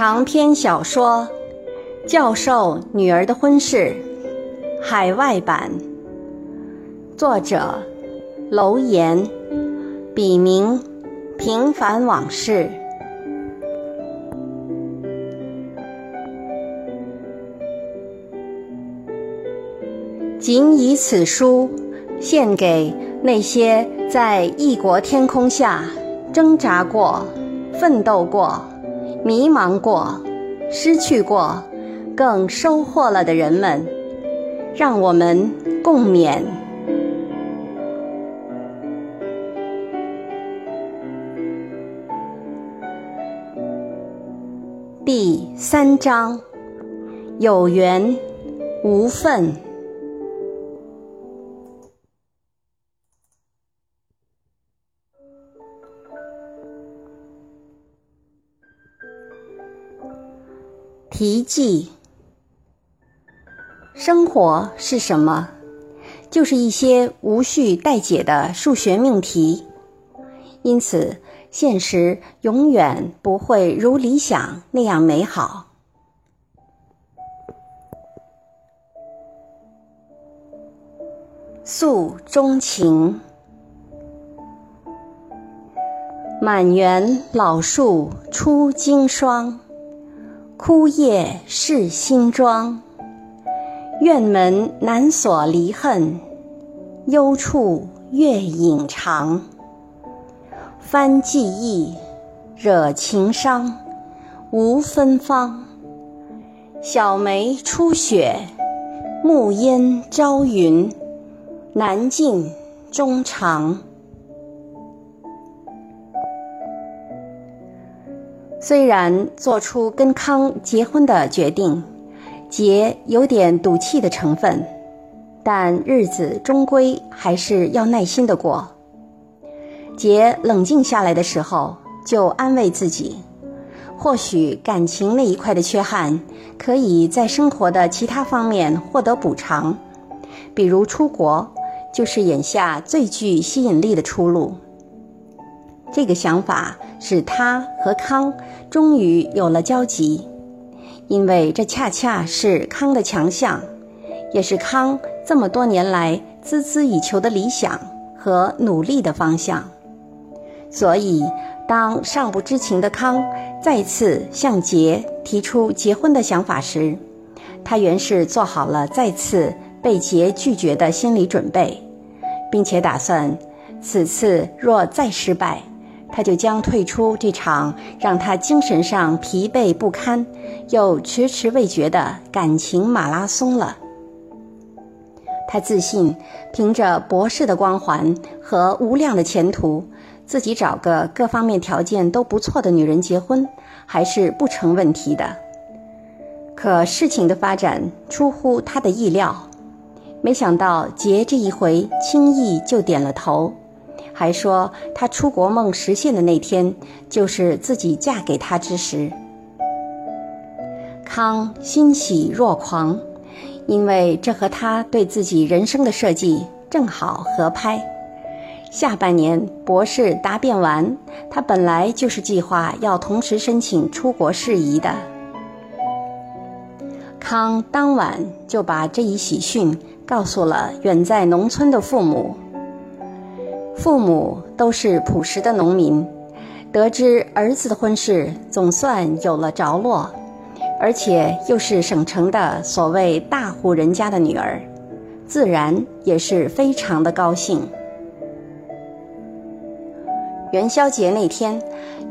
长篇小说《教授女儿的婚事》海外版，作者楼岩，笔名平凡往事。仅以此书献给那些在异国天空下挣扎过、奋斗过。迷茫过，失去过，更收获了的人们，让我们共勉。第三章：有缘无份。题记：生活是什么？就是一些无序待解的数学命题。因此，现实永远不会如理想那样美好。诉衷情，满园老树出惊霜。枯叶是新妆，院门难锁离恨，幽处月影长。翻记忆，惹情伤，无芬芳。小梅初雪，暮烟朝云，难尽衷肠。虽然做出跟康结婚的决定，杰有点赌气的成分，但日子终归还是要耐心的过。杰冷静下来的时候，就安慰自己，或许感情那一块的缺憾，可以在生活的其他方面获得补偿，比如出国，就是眼下最具吸引力的出路。这个想法使他和康终于有了交集，因为这恰恰是康的强项，也是康这么多年来孜孜以求的理想和努力的方向。所以，当尚不知情的康再次向杰提出结婚的想法时，他原是做好了再次被杰拒绝的心理准备，并且打算此次若再失败。他就将退出这场让他精神上疲惫不堪又迟迟未决的感情马拉松了。他自信，凭着博士的光环和无量的前途，自己找个各方面条件都不错的女人结婚还是不成问题的。可事情的发展出乎他的意料，没想到杰这一回轻易就点了头。还说他出国梦实现的那天，就是自己嫁给他之时。康欣喜若狂，因为这和他对自己人生的设计正好合拍。下半年博士答辩完，他本来就是计划要同时申请出国事宜的。康当晚就把这一喜讯告诉了远在农村的父母。父母都是朴实的农民，得知儿子的婚事总算有了着落，而且又是省城的所谓大户人家的女儿，自然也是非常的高兴。元宵节那天，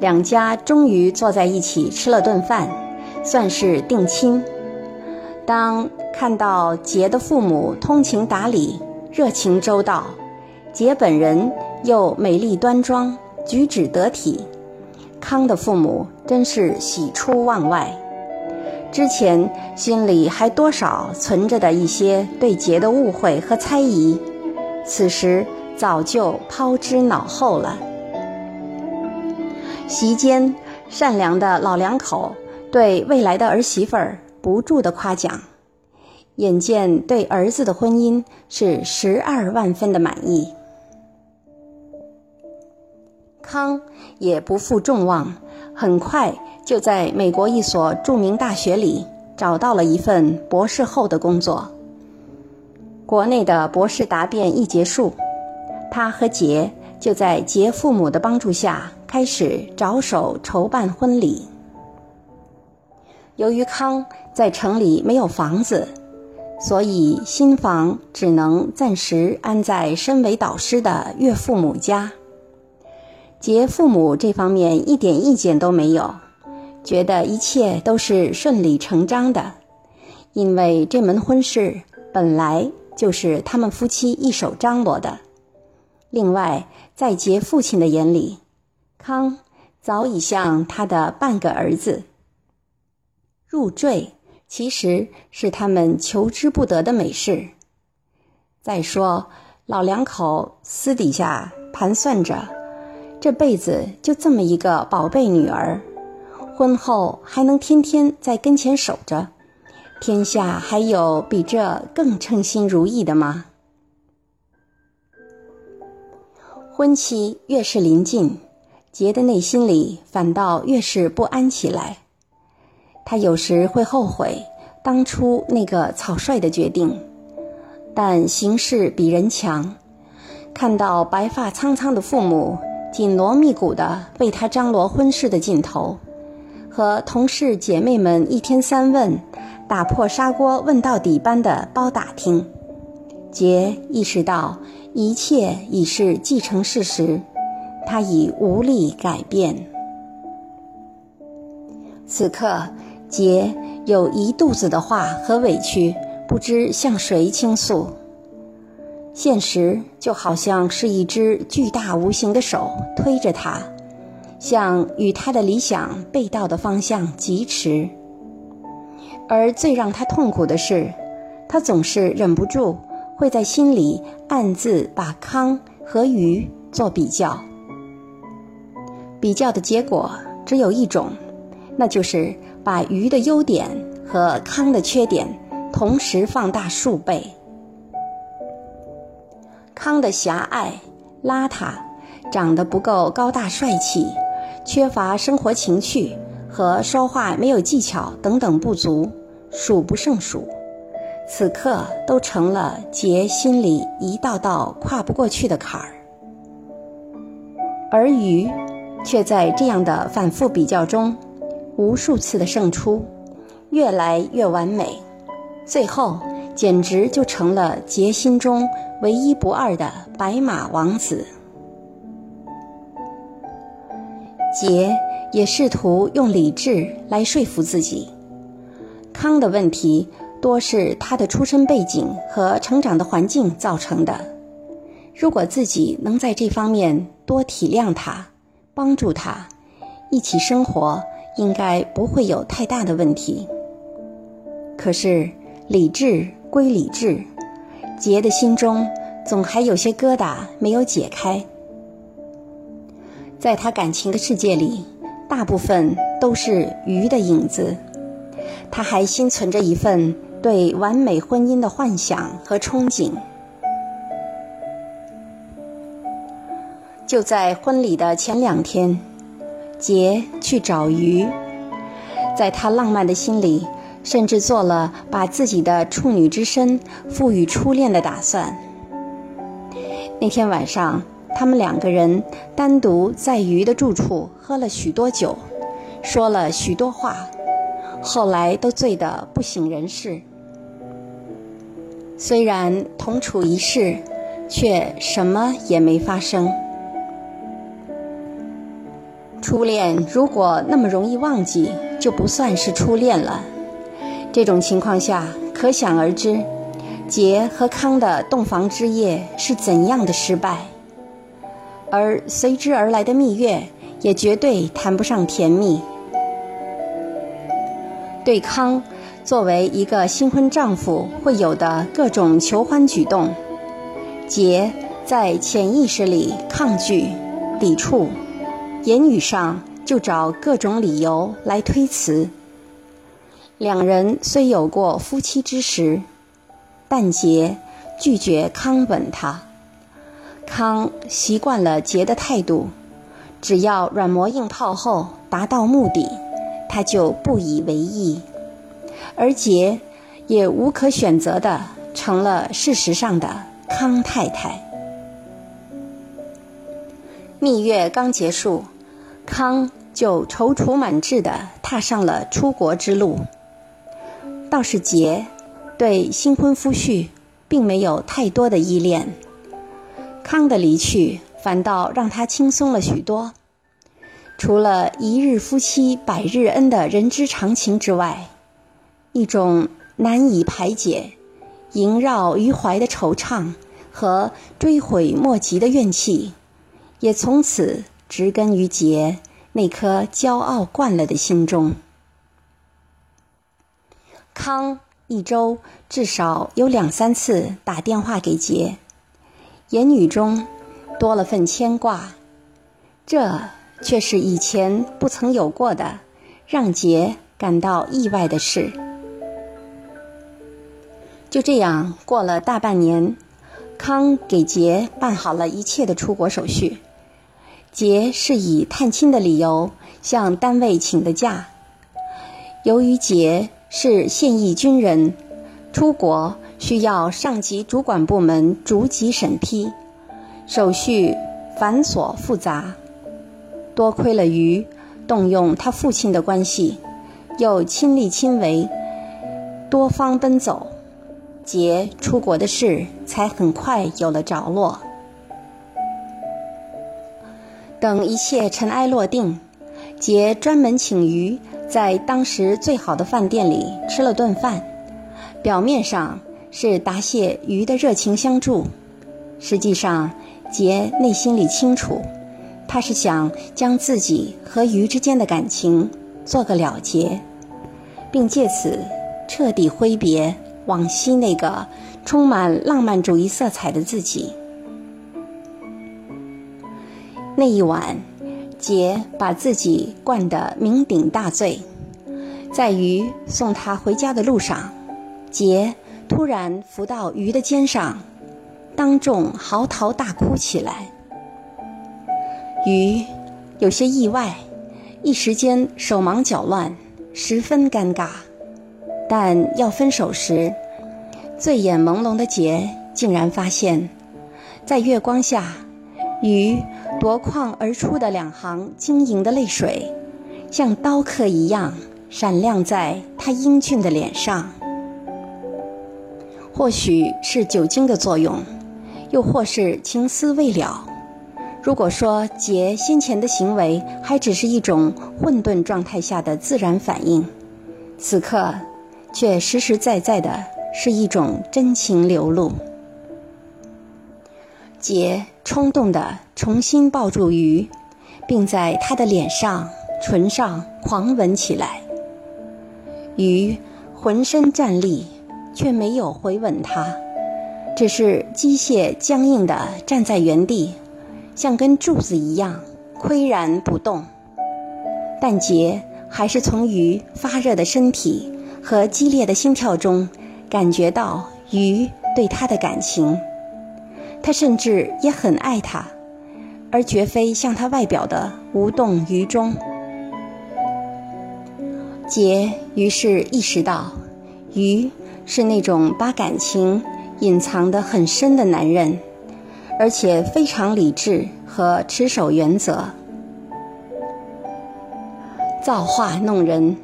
两家终于坐在一起吃了顿饭，算是定亲。当看到杰的父母通情达理、热情周到。杰本人又美丽端庄，举止得体，康的父母真是喜出望外。之前心里还多少存着的一些对杰的误会和猜疑，此时早就抛之脑后了。席间，善良的老两口对未来的儿媳妇儿不住的夸奖，眼见对儿子的婚姻是十二万分的满意。康也不负众望，很快就在美国一所著名大学里找到了一份博士后的工作。国内的博士答辩一结束，他和杰就在杰父母的帮助下开始着手筹办婚礼。由于康在城里没有房子。所以，新房只能暂时安在身为导师的岳父母家。杰父母这方面一点意见都没有，觉得一切都是顺理成章的，因为这门婚事本来就是他们夫妻一手张罗的。另外，在杰父亲的眼里，康早已像他的半个儿子入赘。其实是他们求之不得的美事。再说，老两口私底下盘算着，这辈子就这么一个宝贝女儿，婚后还能天天在跟前守着，天下还有比这更称心如意的吗？婚期越是临近，杰的内心里反倒越是不安起来。他有时会后悔当初那个草率的决定，但形势比人强。看到白发苍苍的父母紧锣密鼓地为他张罗婚事的劲头，和同事姐妹们一天三问、打破砂锅问到底般的包打听，杰意识到一切已是既成事实，他已无力改变。此刻。杰有一肚子的话和委屈，不知向谁倾诉。现实就好像是一只巨大无形的手推着他，向与他的理想背道的方向疾驰。而最让他痛苦的是，他总是忍不住会在心里暗自把康和鱼做比较。比较的结果只有一种，那就是。把鱼的优点和康的缺点同时放大数倍。康的狭隘、邋遢，长得不够高大帅气，缺乏生活情趣和说话没有技巧等等不足，数不胜数。此刻都成了杰心里一道道跨不过去的坎儿。而鱼，却在这样的反复比较中。无数次的胜出，越来越完美，最后简直就成了杰心中唯一不二的白马王子。杰也试图用理智来说服自己，康的问题多是他的出身背景和成长的环境造成的。如果自己能在这方面多体谅他，帮助他，一起生活。应该不会有太大的问题。可是理智归理智，杰的心中总还有些疙瘩没有解开。在他感情的世界里，大部分都是鱼的影子。他还心存着一份对完美婚姻的幻想和憧憬。就在婚礼的前两天。杰去找鱼，在他浪漫的心里，甚至做了把自己的处女之身赋予初恋的打算。那天晚上，他们两个人单独在鱼的住处喝了许多酒，说了许多话，后来都醉得不省人事。虽然同处一室，却什么也没发生。初恋如果那么容易忘记，就不算是初恋了。这种情况下，可想而知，杰和康的洞房之夜是怎样的失败，而随之而来的蜜月也绝对谈不上甜蜜。对康作为一个新婚丈夫会有的各种求欢举动，杰在潜意识里抗拒、抵触。言语上就找各种理由来推辞。两人虽有过夫妻之实，但杰拒绝康吻她。康习惯了杰的态度，只要软磨硬泡后达到目的，他就不以为意，而杰也无可选择的成了事实上的康太太。蜜月刚结束，康就踌躇满志的踏上了出国之路。倒是杰对新婚夫婿并没有太多的依恋，康的离去反倒让他轻松了许多。除了一日夫妻百日恩的人之常情之外，一种难以排解、萦绕于怀的惆怅和追悔莫及的怨气。也从此植根于杰那颗骄傲惯了的心中。康一周至少有两三次打电话给杰，言语中多了份牵挂，这却是以前不曾有过的，让杰感到意外的事。就这样过了大半年，康给杰办好了一切的出国手续。杰是以探亲的理由向单位请的假。由于杰是现役军人，出国需要上级主管部门逐级审批，手续繁琐复杂。多亏了于动用他父亲的关系，又亲力亲为，多方奔走，杰出国的事才很快有了着落。等一切尘埃落定，杰专门请于在当时最好的饭店里吃了顿饭，表面上是答谢鱼的热情相助，实际上杰内心里清楚，他是想将自己和鱼之间的感情做个了结，并借此彻底挥别往昔那个充满浪漫主义色彩的自己。那一晚，杰把自己灌得酩酊大醉，在鱼送他回家的路上，杰突然伏到鱼的肩上，当众嚎啕大哭起来。鱼有些意外，一时间手忙脚乱，十分尴尬。但要分手时，醉眼朦胧的杰竟然发现，在月光下，鱼。夺眶而出的两行晶莹的泪水，像刀刻一样闪亮在他英俊的脸上。或许是酒精的作用，又或是情思未了。如果说杰先前的行为还只是一种混沌状态下的自然反应，此刻却实实在在的是一种真情流露。杰冲动地重新抱住鱼，并在他的脸上、唇上狂吻起来。鱼浑身战栗，却没有回吻他，只是机械僵硬地站在原地，像根柱子一样岿然不动。但杰还是从鱼发热的身体和激烈的心跳中，感觉到鱼对他的感情。他甚至也很爱她，而绝非像他外表的无动于衷。杰于是意识到，鱼是那种把感情隐藏得很深的男人，而且非常理智和持守原则。造化弄人，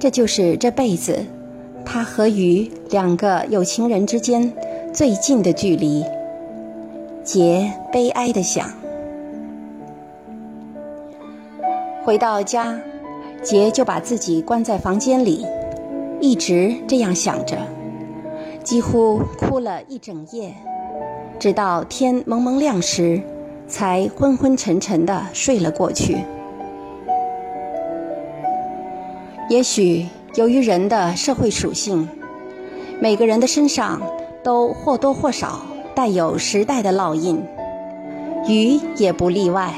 这就是这辈子他和鱼两个有情人之间最近的距离。杰悲哀的想。回到家，杰就把自己关在房间里，一直这样想着，几乎哭了一整夜，直到天蒙蒙亮时，才昏昏沉沉的睡了过去。也许由于人的社会属性，每个人的身上都或多或少。带有时代的烙印，鱼也不例外。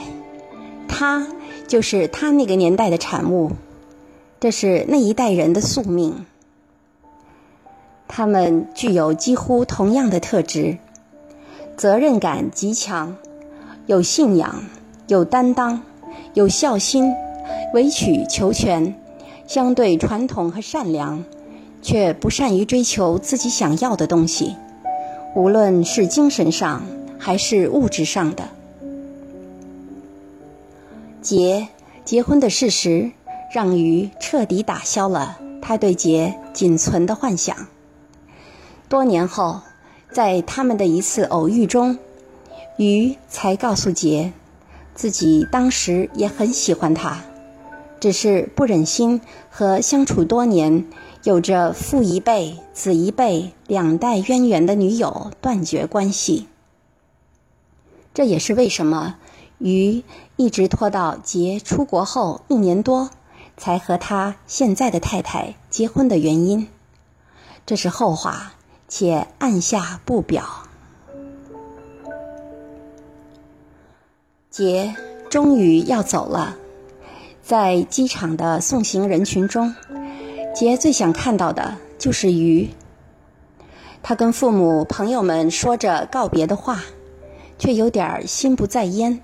他就是他那个年代的产物，这是那一代人的宿命。他们具有几乎同样的特质：责任感极强，有信仰，有担当，有孝心，委曲求全，相对传统和善良，却不善于追求自己想要的东西，无论是精神上还是物质上的。结结婚的事实，让鱼彻底打消了他对杰仅存的幻想。多年后，在他们的一次偶遇中，鱼才告诉杰，自己当时也很喜欢他，只是不忍心和相处多年、有着父一辈、子一辈两代渊源的女友断绝关系。这也是为什么。于一直拖到杰出国后一年多，才和他现在的太太结婚的原因，这是后话，且按下不表。杰终于要走了，在机场的送行人群中，杰最想看到的就是鱼。他跟父母、朋友们说着告别的话，却有点心不在焉。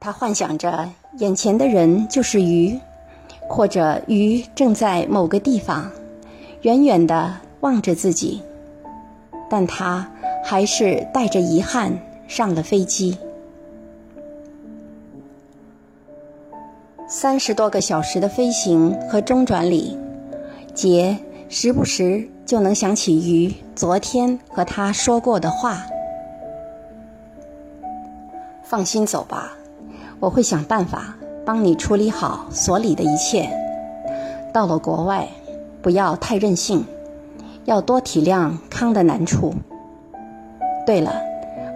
他幻想着眼前的人就是鱼，或者鱼正在某个地方，远远地望着自己，但他还是带着遗憾上了飞机。三十多个小时的飞行和中转里，杰时不时就能想起鱼昨天和他说过的话：“放心走吧。”我会想办法帮你处理好所里的一切。到了国外，不要太任性，要多体谅康的难处。对了，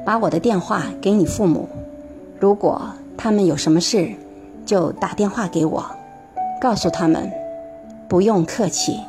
把我的电话给你父母，如果他们有什么事，就打电话给我，告诉他们，不用客气。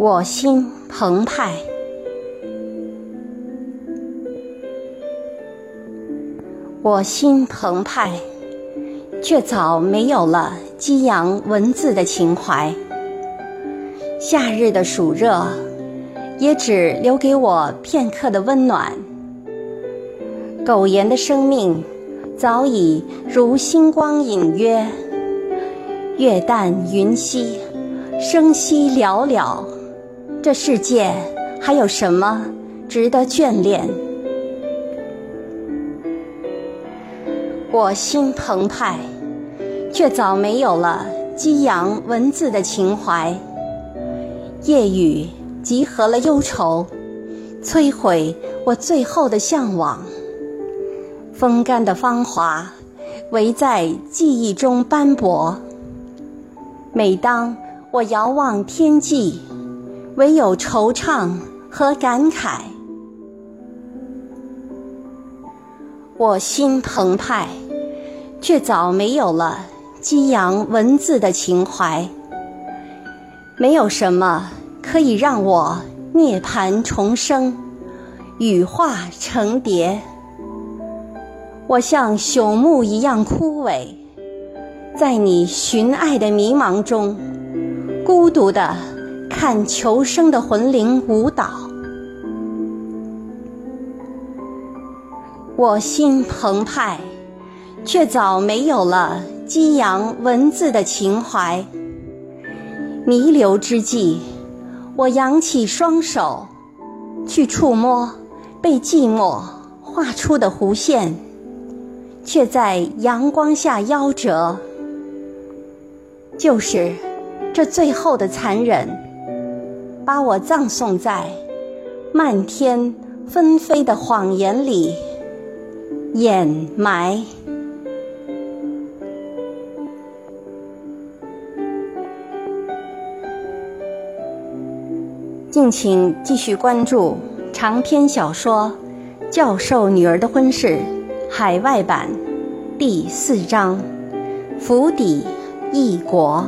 我心澎湃，我心澎湃，却早没有了激扬文字的情怀。夏日的暑热，也只留给我片刻的温暖。苟延的生命，早已如星光隐约，月淡云稀，生息寥寥。这世界还有什么值得眷恋？我心澎湃，却早没有了激扬文字的情怀。夜雨集合了忧愁，摧毁我最后的向往。风干的芳华，唯在记忆中斑驳。每当我遥望天际。唯有惆怅和感慨，我心澎湃，却早没有了激扬文字的情怀。没有什么可以让我涅槃重生，羽化成蝶。我像朽木一样枯萎，在你寻爱的迷茫中，孤独的。看求生的魂灵舞蹈，我心澎湃，却早没有了激扬文字的情怀。弥留之际，我扬起双手，去触摸被寂寞画出的弧线，却在阳光下夭折。就是这最后的残忍。把我葬送在漫天纷飞的谎言里，掩埋。敬请继续关注长篇小说《教授女儿的婚事》海外版第四章。釜底异国。